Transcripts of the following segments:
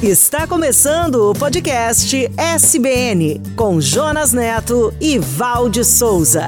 Está começando o podcast SBN com Jonas Neto e Valde Souza.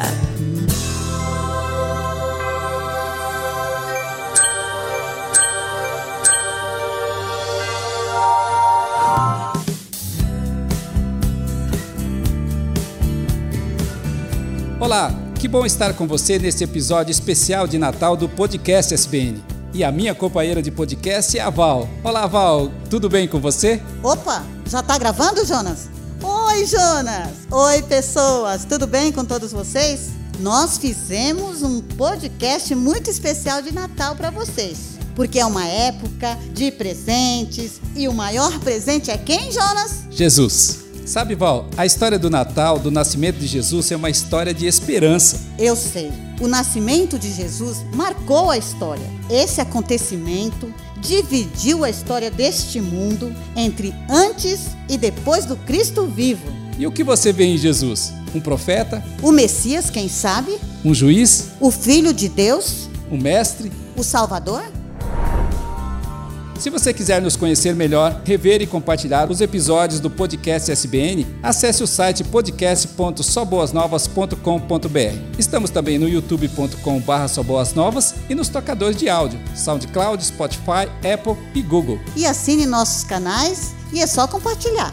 Olá, que bom estar com você neste episódio especial de Natal do podcast SBN. E a minha companheira de podcast é a Val. Olá, Val, tudo bem com você? Opa, já tá gravando, Jonas? Oi, Jonas! Oi, pessoas! Tudo bem com todos vocês? Nós fizemos um podcast muito especial de Natal para vocês. Porque é uma época de presentes e o maior presente é quem, Jonas? Jesus. Sabe, Val, a história do Natal, do nascimento de Jesus, é uma história de esperança. Eu sei. O nascimento de Jesus marcou a história. Esse acontecimento dividiu a história deste mundo entre antes e depois do Cristo vivo. E o que você vê em Jesus? Um profeta? O Messias, quem sabe? Um juiz? O Filho de Deus? Um mestre? O Salvador? Se você quiser nos conhecer melhor, rever e compartilhar os episódios do podcast SBN, acesse o site podcast.soboasnovas.com.br. Estamos também no youtube.com/soboasnovas e nos tocadores de áudio, SoundCloud, Spotify, Apple e Google. E assine nossos canais e é só compartilhar.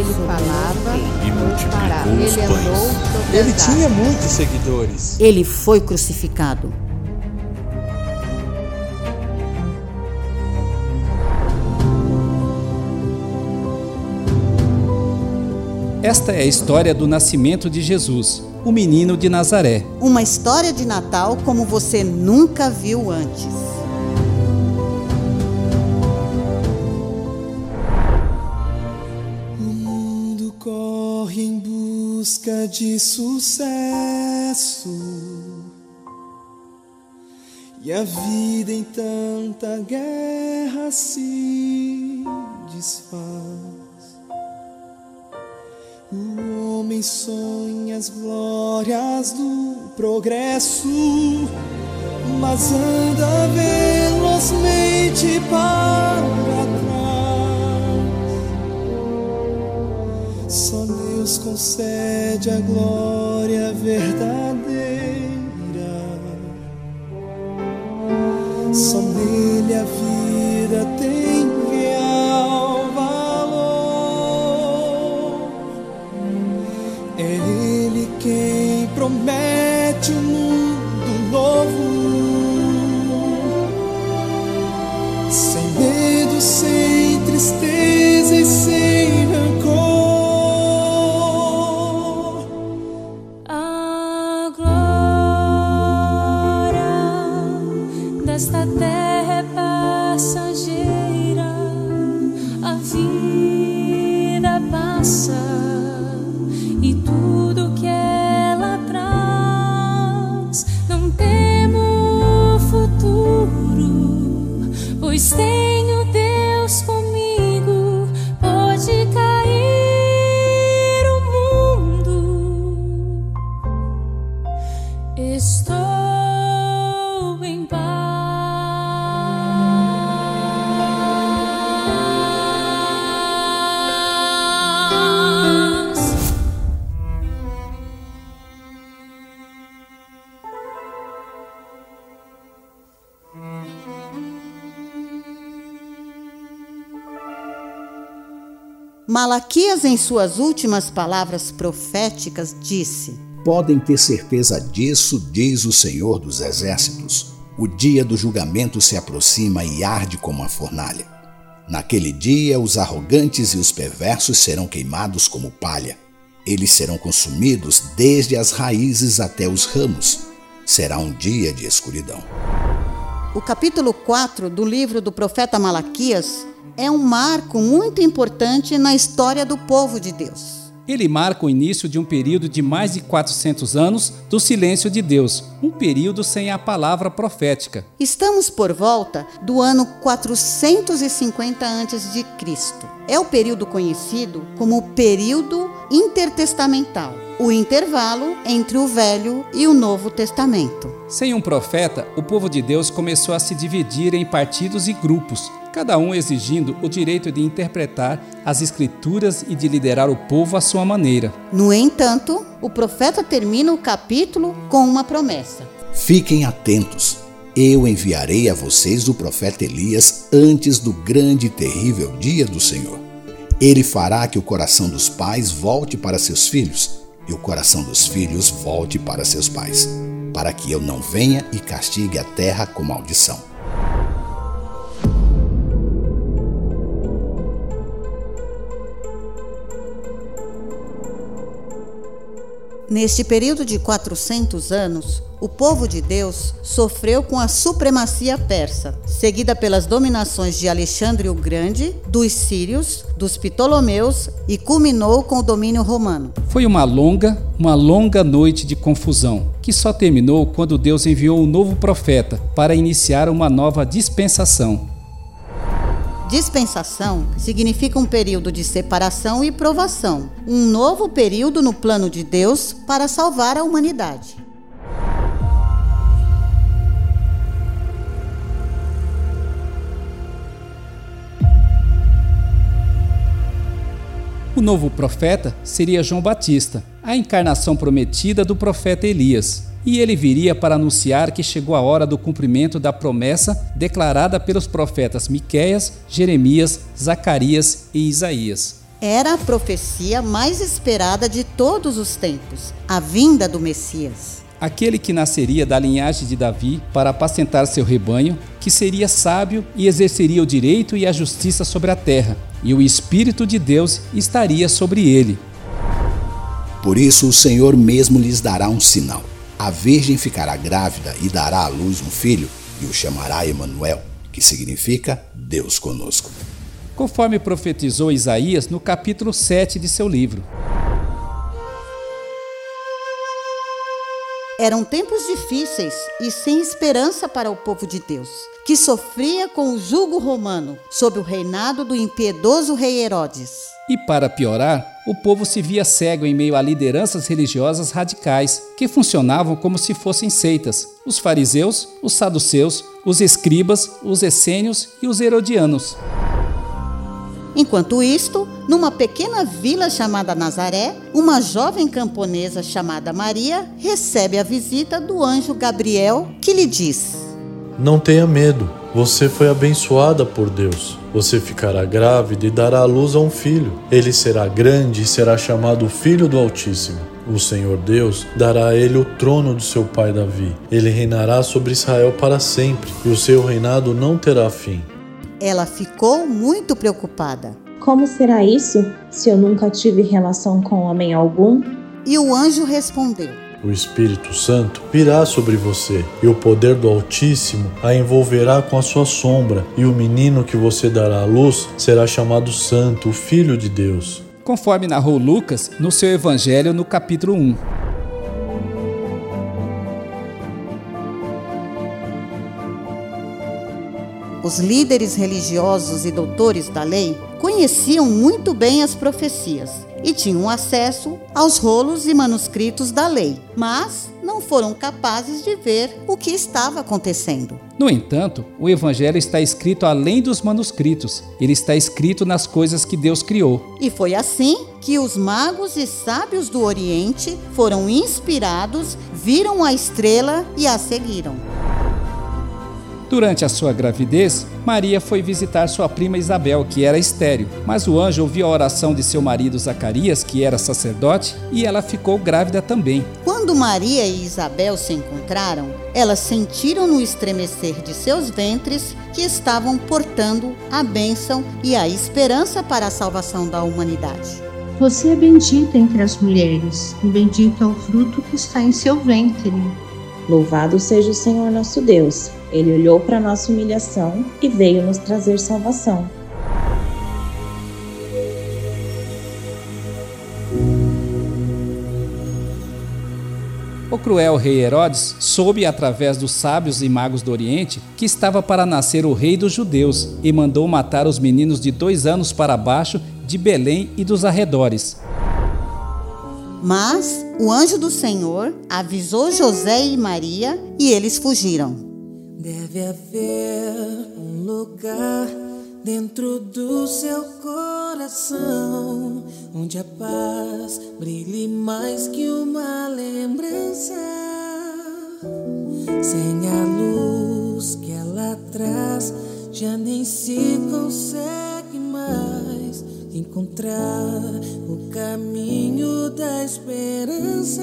falava E multiplicou os Ele pães. Ele tinha muitos seguidores. Ele foi crucificado. Esta é a história do nascimento de Jesus, o menino de Nazaré. Uma história de Natal como você nunca viu antes. Corre em busca de sucesso e a vida em tanta guerra se desfaz. O homem sonha as glórias do progresso, mas anda velozmente para Deus concede a glória verdadeira. Malaquias, em suas últimas palavras proféticas, disse: Podem ter certeza disso, diz o Senhor dos Exércitos. O dia do julgamento se aproxima e arde como uma fornalha. Naquele dia, os arrogantes e os perversos serão queimados como palha. Eles serão consumidos desde as raízes até os ramos. Será um dia de escuridão. O capítulo 4 do livro do profeta Malaquias é um marco muito importante na história do povo de Deus. Ele marca o início de um período de mais de 400 anos do silêncio de Deus, um período sem a palavra profética. Estamos por volta do ano 450 a.C. É o período conhecido como o período intertestamental, o intervalo entre o Velho e o Novo Testamento. Sem um profeta, o povo de Deus começou a se dividir em partidos e grupos, cada um exigindo o direito de interpretar as Escrituras e de liderar o povo à sua maneira. No entanto, o profeta termina o capítulo com uma promessa: Fiquem atentos. Eu enviarei a vocês o profeta Elias antes do grande e terrível dia do Senhor. Ele fará que o coração dos pais volte para seus filhos e o coração dos filhos volte para seus pais, para que eu não venha e castigue a terra com maldição. Neste período de 400 anos, o povo de Deus sofreu com a supremacia persa, seguida pelas dominações de Alexandre o Grande, dos sírios, dos Ptolomeus e culminou com o domínio romano. Foi uma longa, uma longa noite de confusão, que só terminou quando Deus enviou um novo profeta para iniciar uma nova dispensação, Dispensação significa um período de separação e provação, um novo período no plano de Deus para salvar a humanidade. O novo profeta seria João Batista, a encarnação prometida do profeta Elias e ele viria para anunciar que chegou a hora do cumprimento da promessa declarada pelos profetas Miqueias, Jeremias, Zacarias e Isaías. Era a profecia mais esperada de todos os tempos, a vinda do Messias. Aquele que nasceria da linhagem de Davi para apacentar seu rebanho, que seria sábio e exerceria o direito e a justiça sobre a terra, e o Espírito de Deus estaria sobre ele. Por isso o Senhor mesmo lhes dará um sinal a virgem ficará grávida e dará à luz um filho e o chamará Emanuel, que significa Deus conosco. Conforme profetizou Isaías no capítulo 7 de seu livro. Eram tempos difíceis e sem esperança para o povo de Deus, que sofria com o jugo romano sob o reinado do impiedoso rei Herodes. E para piorar, o povo se via cego em meio a lideranças religiosas radicais que funcionavam como se fossem seitas: os fariseus, os saduceus, os escribas, os essênios e os herodianos. Enquanto isto, numa pequena vila chamada Nazaré, uma jovem camponesa chamada Maria recebe a visita do anjo Gabriel, que lhe diz: Não tenha medo, você foi abençoada por Deus. Você ficará grávida e dará à luz a um filho. Ele será grande e será chamado Filho do Altíssimo. O Senhor Deus dará a ele o trono de seu pai Davi. Ele reinará sobre Israel para sempre, e o seu reinado não terá fim. Ela ficou muito preocupada. Como será isso, se eu nunca tive relação com homem algum? E o anjo respondeu: O Espírito Santo virá sobre você, e o poder do Altíssimo a envolverá com a sua sombra, e o menino que você dará à luz será chamado Santo, o Filho de Deus. Conforme narrou Lucas no seu Evangelho no capítulo 1. Os líderes religiosos e doutores da lei conheciam muito bem as profecias e tinham acesso aos rolos e manuscritos da lei, mas não foram capazes de ver o que estava acontecendo. No entanto, o Evangelho está escrito além dos manuscritos, ele está escrito nas coisas que Deus criou. E foi assim que os magos e sábios do Oriente foram inspirados, viram a estrela e a seguiram. Durante a sua gravidez, Maria foi visitar sua prima Isabel, que era estéril, mas o anjo ouviu a oração de seu marido Zacarias, que era sacerdote, e ela ficou grávida também. Quando Maria e Isabel se encontraram, elas sentiram no estremecer de seus ventres que estavam portando a bênção e a esperança para a salvação da humanidade. Você é bendita entre as mulheres, e bendito é o fruto que está em seu ventre. Louvado seja o Senhor nosso Deus. Ele olhou para nossa humilhação e veio nos trazer salvação. O cruel rei Herodes soube através dos sábios e magos do Oriente que estava para nascer o rei dos judeus e mandou matar os meninos de dois anos para baixo de Belém e dos arredores. Mas o anjo do Senhor avisou José e Maria e eles fugiram. Deve haver um lugar dentro do seu coração onde a paz brilhe mais que uma lembrança. Sem a luz que ela traz, já nem se consegue mais encontrar o caminho da esperança.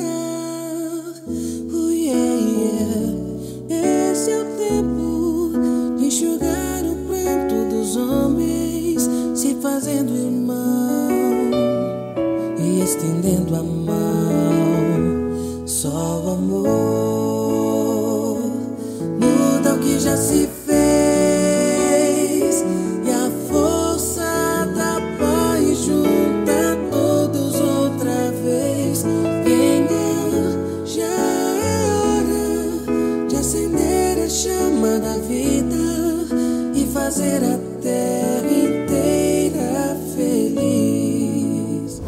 Fazer a terra inteira feliz.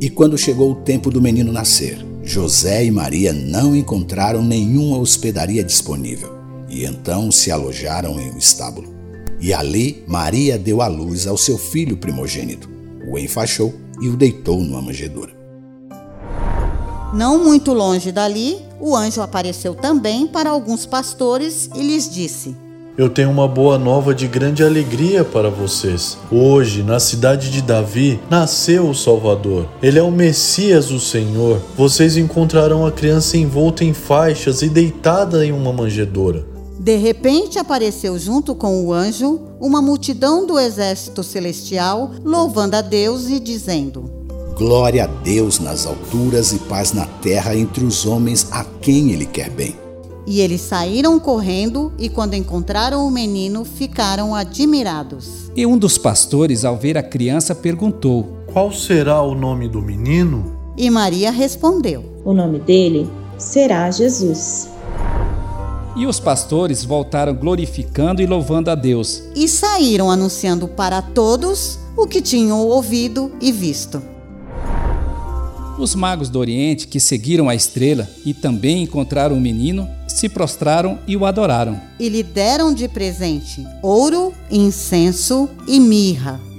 E quando chegou o tempo do menino nascer, José e Maria não encontraram nenhuma hospedaria disponível e então se alojaram em um estábulo. E ali Maria deu à luz ao seu filho primogênito, o enfaixou e o deitou numa manjedoura. Não muito longe dali, o anjo apareceu também para alguns pastores e lhes disse: Eu tenho uma boa nova de grande alegria para vocês. Hoje, na cidade de Davi, nasceu o Salvador. Ele é o Messias, o Senhor. Vocês encontrarão a criança envolta em faixas e deitada em uma manjedoura. De repente apareceu junto com o anjo uma multidão do exército celestial, louvando a Deus e dizendo: Glória a Deus nas alturas e paz na terra entre os homens a quem ele quer bem. E eles saíram correndo e, quando encontraram o menino, ficaram admirados. E um dos pastores, ao ver a criança, perguntou: Qual será o nome do menino? E Maria respondeu: O nome dele será Jesus. E os pastores voltaram glorificando e louvando a Deus. E saíram anunciando para todos o que tinham ouvido e visto. Os magos do Oriente, que seguiram a estrela e também encontraram o menino, se prostraram e o adoraram. E lhe deram de presente ouro, incenso e mirra.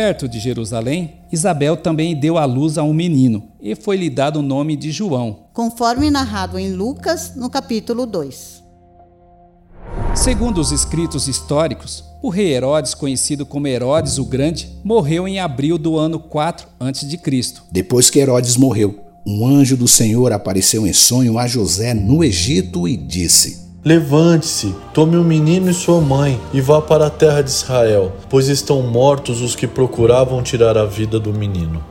Perto de Jerusalém, Isabel também deu à luz a um menino, e foi-lhe dado o nome de João. Conforme narrado em Lucas, no capítulo 2. Segundo os escritos históricos, o rei Herodes, conhecido como Herodes o Grande, morreu em abril do ano 4 a.C. Depois que Herodes morreu, um anjo do Senhor apareceu em sonho a José no Egito e disse: Levante-se, tome o menino e sua mãe e vá para a terra de Israel, pois estão mortos os que procuravam tirar a vida do menino.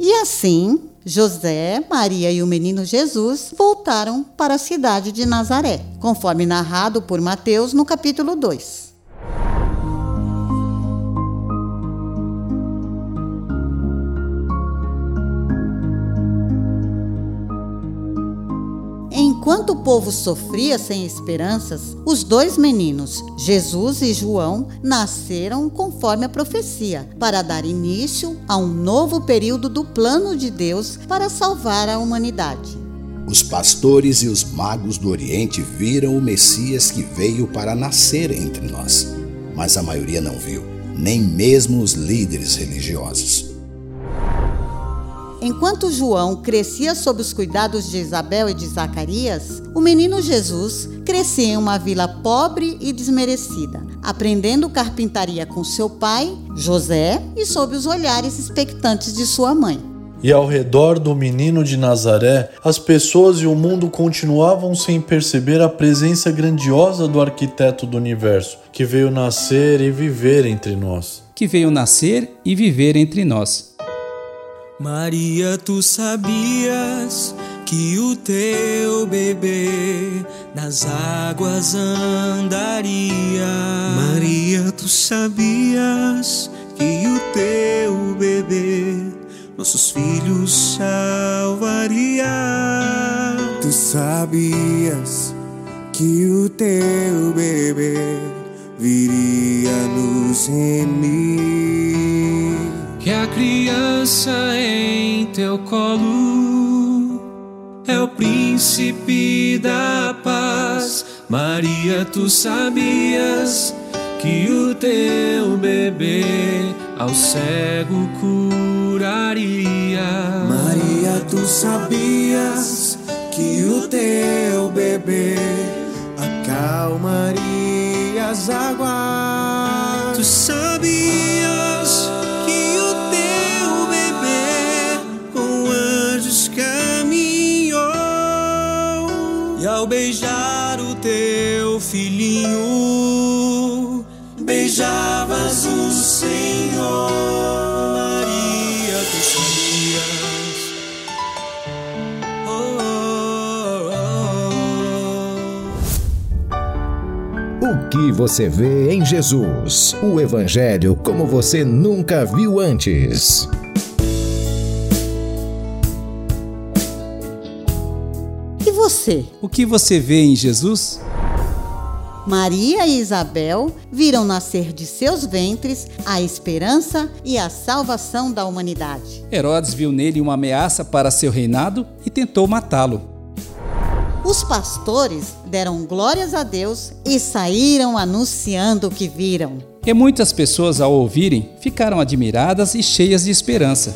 E assim, José, Maria e o menino Jesus voltaram para a cidade de Nazaré, conforme narrado por Mateus no capítulo 2. Enquanto o povo sofria sem esperanças, os dois meninos, Jesus e João, nasceram conforme a profecia, para dar início a um novo período do plano de Deus para salvar a humanidade. Os pastores e os magos do Oriente viram o Messias que veio para nascer entre nós, mas a maioria não viu, nem mesmo os líderes religiosos. Enquanto João crescia sob os cuidados de Isabel e de Zacarias, o menino Jesus crescia em uma vila pobre e desmerecida, aprendendo carpintaria com seu pai, José, e sob os olhares expectantes de sua mãe. E ao redor do menino de Nazaré, as pessoas e o mundo continuavam sem perceber a presença grandiosa do arquiteto do universo, que veio nascer e viver entre nós. Que veio nascer e viver entre nós. Maria, tu sabias que o teu bebê nas águas andaria. Maria, tu sabias que o teu bebê nossos filhos salvaria. Tu sabias que o teu bebê viria nos remir. Que a criança em teu colo é o príncipe da paz. Maria, tu sabias que o teu bebê ao cego curaria. Maria, tu sabias que o teu bebê acalmaria as águas. Ao beijar o teu filhinho beijavas o Senhor. Maria, tu sabias. Oh, oh, oh. O que você vê em Jesus? O Evangelho como você nunca viu antes. Você? O que você vê em Jesus? Maria e Isabel viram nascer de seus ventres a esperança e a salvação da humanidade. Herodes viu nele uma ameaça para seu reinado e tentou matá-lo. Os pastores deram glórias a Deus e saíram anunciando o que viram. E muitas pessoas, ao ouvirem, ficaram admiradas e cheias de esperança.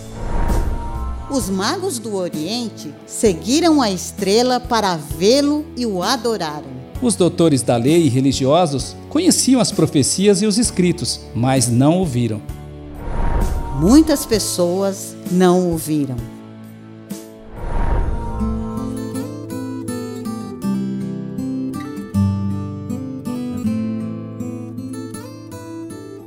Os magos do Oriente seguiram a estrela para vê-lo e o adoraram. Os doutores da lei e religiosos conheciam as profecias e os escritos, mas não ouviram. Muitas pessoas não ouviram.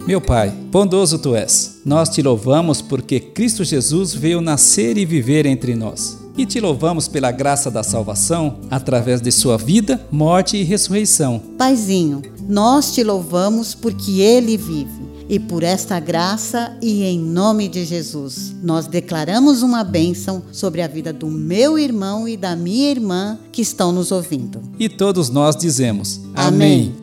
Meu Pai, bondoso tu és. Nós te louvamos porque Cristo Jesus veio nascer e viver entre nós. E te louvamos pela graça da salvação através de sua vida, morte e ressurreição. Paizinho, nós te louvamos porque ele vive. E por esta graça e em nome de Jesus, nós declaramos uma bênção sobre a vida do meu irmão e da minha irmã que estão nos ouvindo. E todos nós dizemos: Amém.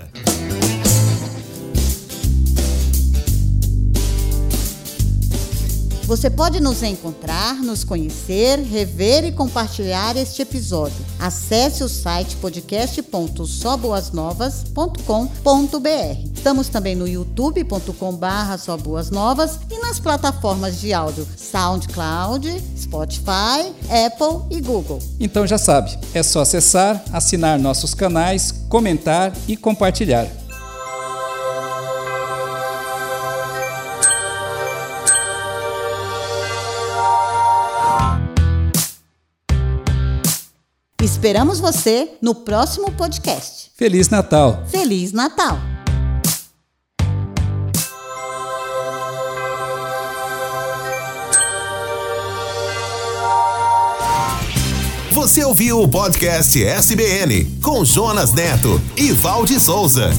Você pode nos encontrar, nos conhecer, rever e compartilhar este episódio. Acesse o site podcast.soboasnovas.com.br. Estamos também no youtube.com/barra e nas plataformas de áudio SoundCloud, Spotify, Apple e Google. Então já sabe, é só acessar, assinar nossos canais, comentar e compartilhar. Esperamos você no próximo podcast. Feliz Natal! Feliz Natal! Você ouviu o podcast SBN com Jonas Neto e Valde Souza.